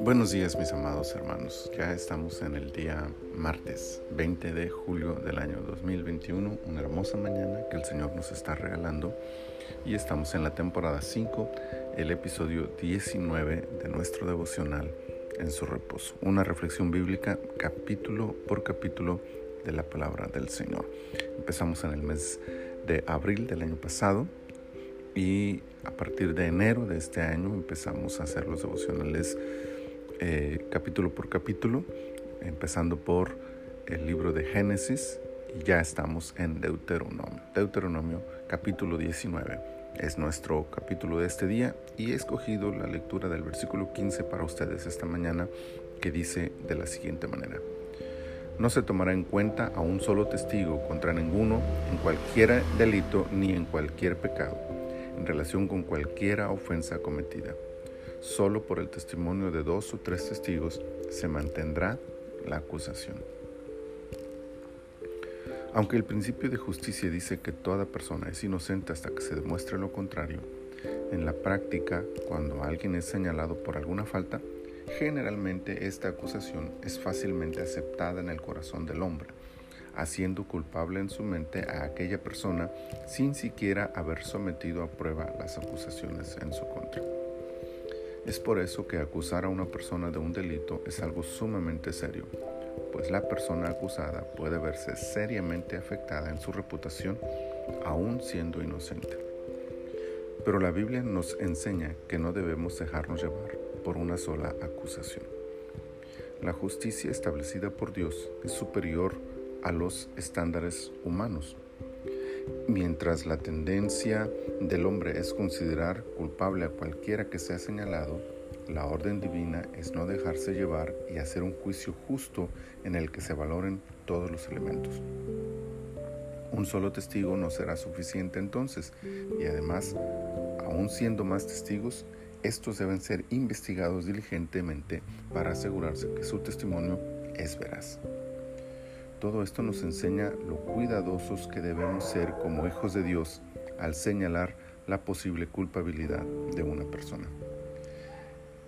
Buenos días mis amados hermanos, ya estamos en el día martes 20 de julio del año 2021, una hermosa mañana que el Señor nos está regalando. Y estamos en la temporada 5, el episodio 19 de nuestro devocional en su reposo, una reflexión bíblica capítulo por capítulo de la palabra del Señor. Empezamos en el mes de abril del año pasado y a partir de enero de este año empezamos a hacer los devocionales eh, capítulo por capítulo, empezando por el libro de Génesis y ya estamos en Deuteronomio. Deuteronomio capítulo 19 es nuestro capítulo de este día y he escogido la lectura del versículo 15 para ustedes esta mañana que dice de la siguiente manera. No se tomará en cuenta a un solo testigo contra ninguno en cualquier delito ni en cualquier pecado, en relación con cualquiera ofensa cometida Solo por el testimonio de dos o tres testigos se mantendrá la acusación. Aunque el principio de justicia dice que toda persona es inocente hasta que se demuestre lo contrario, en la práctica, cuando alguien es señalado por alguna falta, generalmente esta acusación es fácilmente aceptada en el corazón del hombre, haciendo culpable en su mente a aquella persona sin siquiera haber sometido a prueba las acusaciones en su contra. Es por eso que acusar a una persona de un delito es algo sumamente serio, pues la persona acusada puede verse seriamente afectada en su reputación aún siendo inocente. Pero la Biblia nos enseña que no debemos dejarnos llevar por una sola acusación. La justicia establecida por Dios es superior a los estándares humanos. Mientras la tendencia del hombre es considerar culpable a cualquiera que sea señalado, la orden divina es no dejarse llevar y hacer un juicio justo en el que se valoren todos los elementos. Un solo testigo no será suficiente entonces y además, aun siendo más testigos, estos deben ser investigados diligentemente para asegurarse que su testimonio es veraz. Todo esto nos enseña lo cuidadosos que debemos ser como hijos de Dios al señalar la posible culpabilidad de una persona.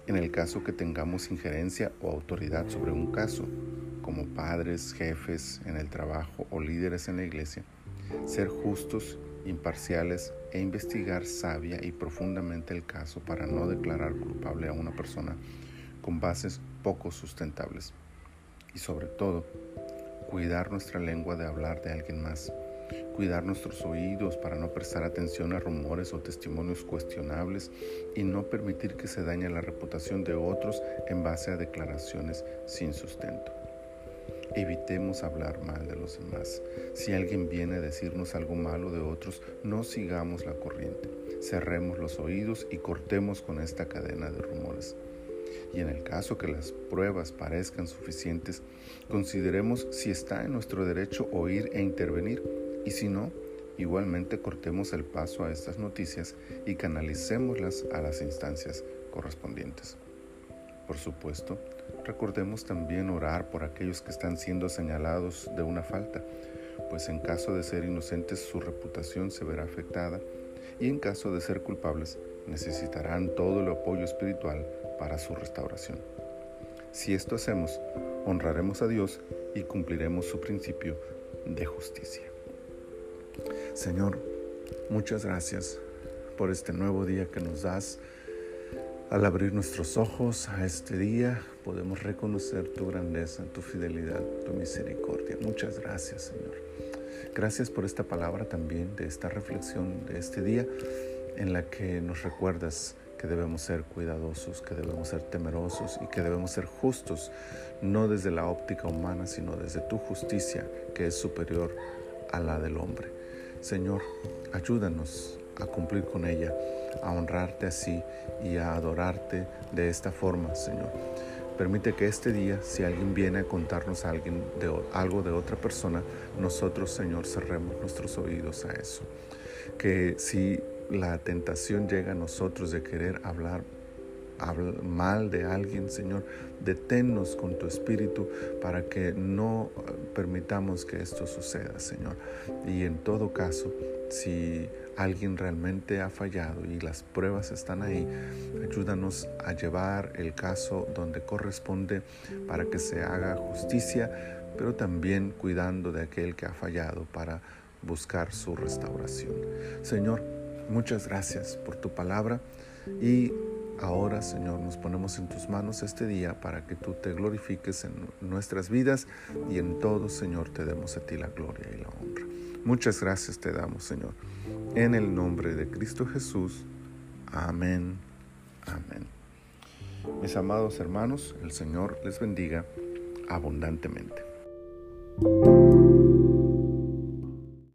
En el caso que tengamos injerencia o autoridad sobre un caso, como padres, jefes en el trabajo o líderes en la iglesia, ser justos, imparciales e investigar sabia y profundamente el caso para no declarar culpable a una persona con bases poco sustentables. Y sobre todo, cuidar nuestra lengua de hablar de alguien más, cuidar nuestros oídos para no prestar atención a rumores o testimonios cuestionables y no permitir que se dañe la reputación de otros en base a declaraciones sin sustento. Evitemos hablar mal de los demás. Si alguien viene a decirnos algo malo de otros, no sigamos la corriente. Cerremos los oídos y cortemos con esta cadena de rumores y en el caso que las pruebas parezcan suficientes, consideremos si está en nuestro derecho oír e intervenir y si no, igualmente cortemos el paso a estas noticias y canalicémoslas a las instancias correspondientes. Por supuesto, recordemos también orar por aquellos que están siendo señalados de una falta, pues en caso de ser inocentes su reputación se verá afectada y en caso de ser culpables necesitarán todo el apoyo espiritual para su restauración. Si esto hacemos, honraremos a Dios y cumpliremos su principio de justicia. Señor, muchas gracias por este nuevo día que nos das. Al abrir nuestros ojos a este día, podemos reconocer tu grandeza, tu fidelidad, tu misericordia. Muchas gracias, Señor. Gracias por esta palabra también, de esta reflexión de este día en la que nos recuerdas que debemos ser cuidadosos, que debemos ser temerosos y que debemos ser justos, no desde la óptica humana, sino desde tu justicia, que es superior a la del hombre. Señor, ayúdanos a cumplir con ella, a honrarte así y a adorarte de esta forma, Señor. Permite que este día, si alguien viene a contarnos algo de otra persona, nosotros, Señor, cerremos nuestros oídos a eso. Que si la tentación llega a nosotros de querer hablar, mal de alguien, Señor, deténnos con tu espíritu para que no permitamos que esto suceda, Señor. Y en todo caso, si alguien realmente ha fallado y las pruebas están ahí, ayúdanos a llevar el caso donde corresponde para que se haga justicia, pero también cuidando de aquel que ha fallado para buscar su restauración. Señor, muchas gracias por tu palabra y ahora, Señor, nos ponemos en tus manos este día para que tú te glorifiques en nuestras vidas y en todo, Señor, te demos a ti la gloria y la honra. Muchas gracias te damos, Señor. En el nombre de Cristo Jesús. Amén. Amén. Mis amados hermanos, el Señor les bendiga abundantemente.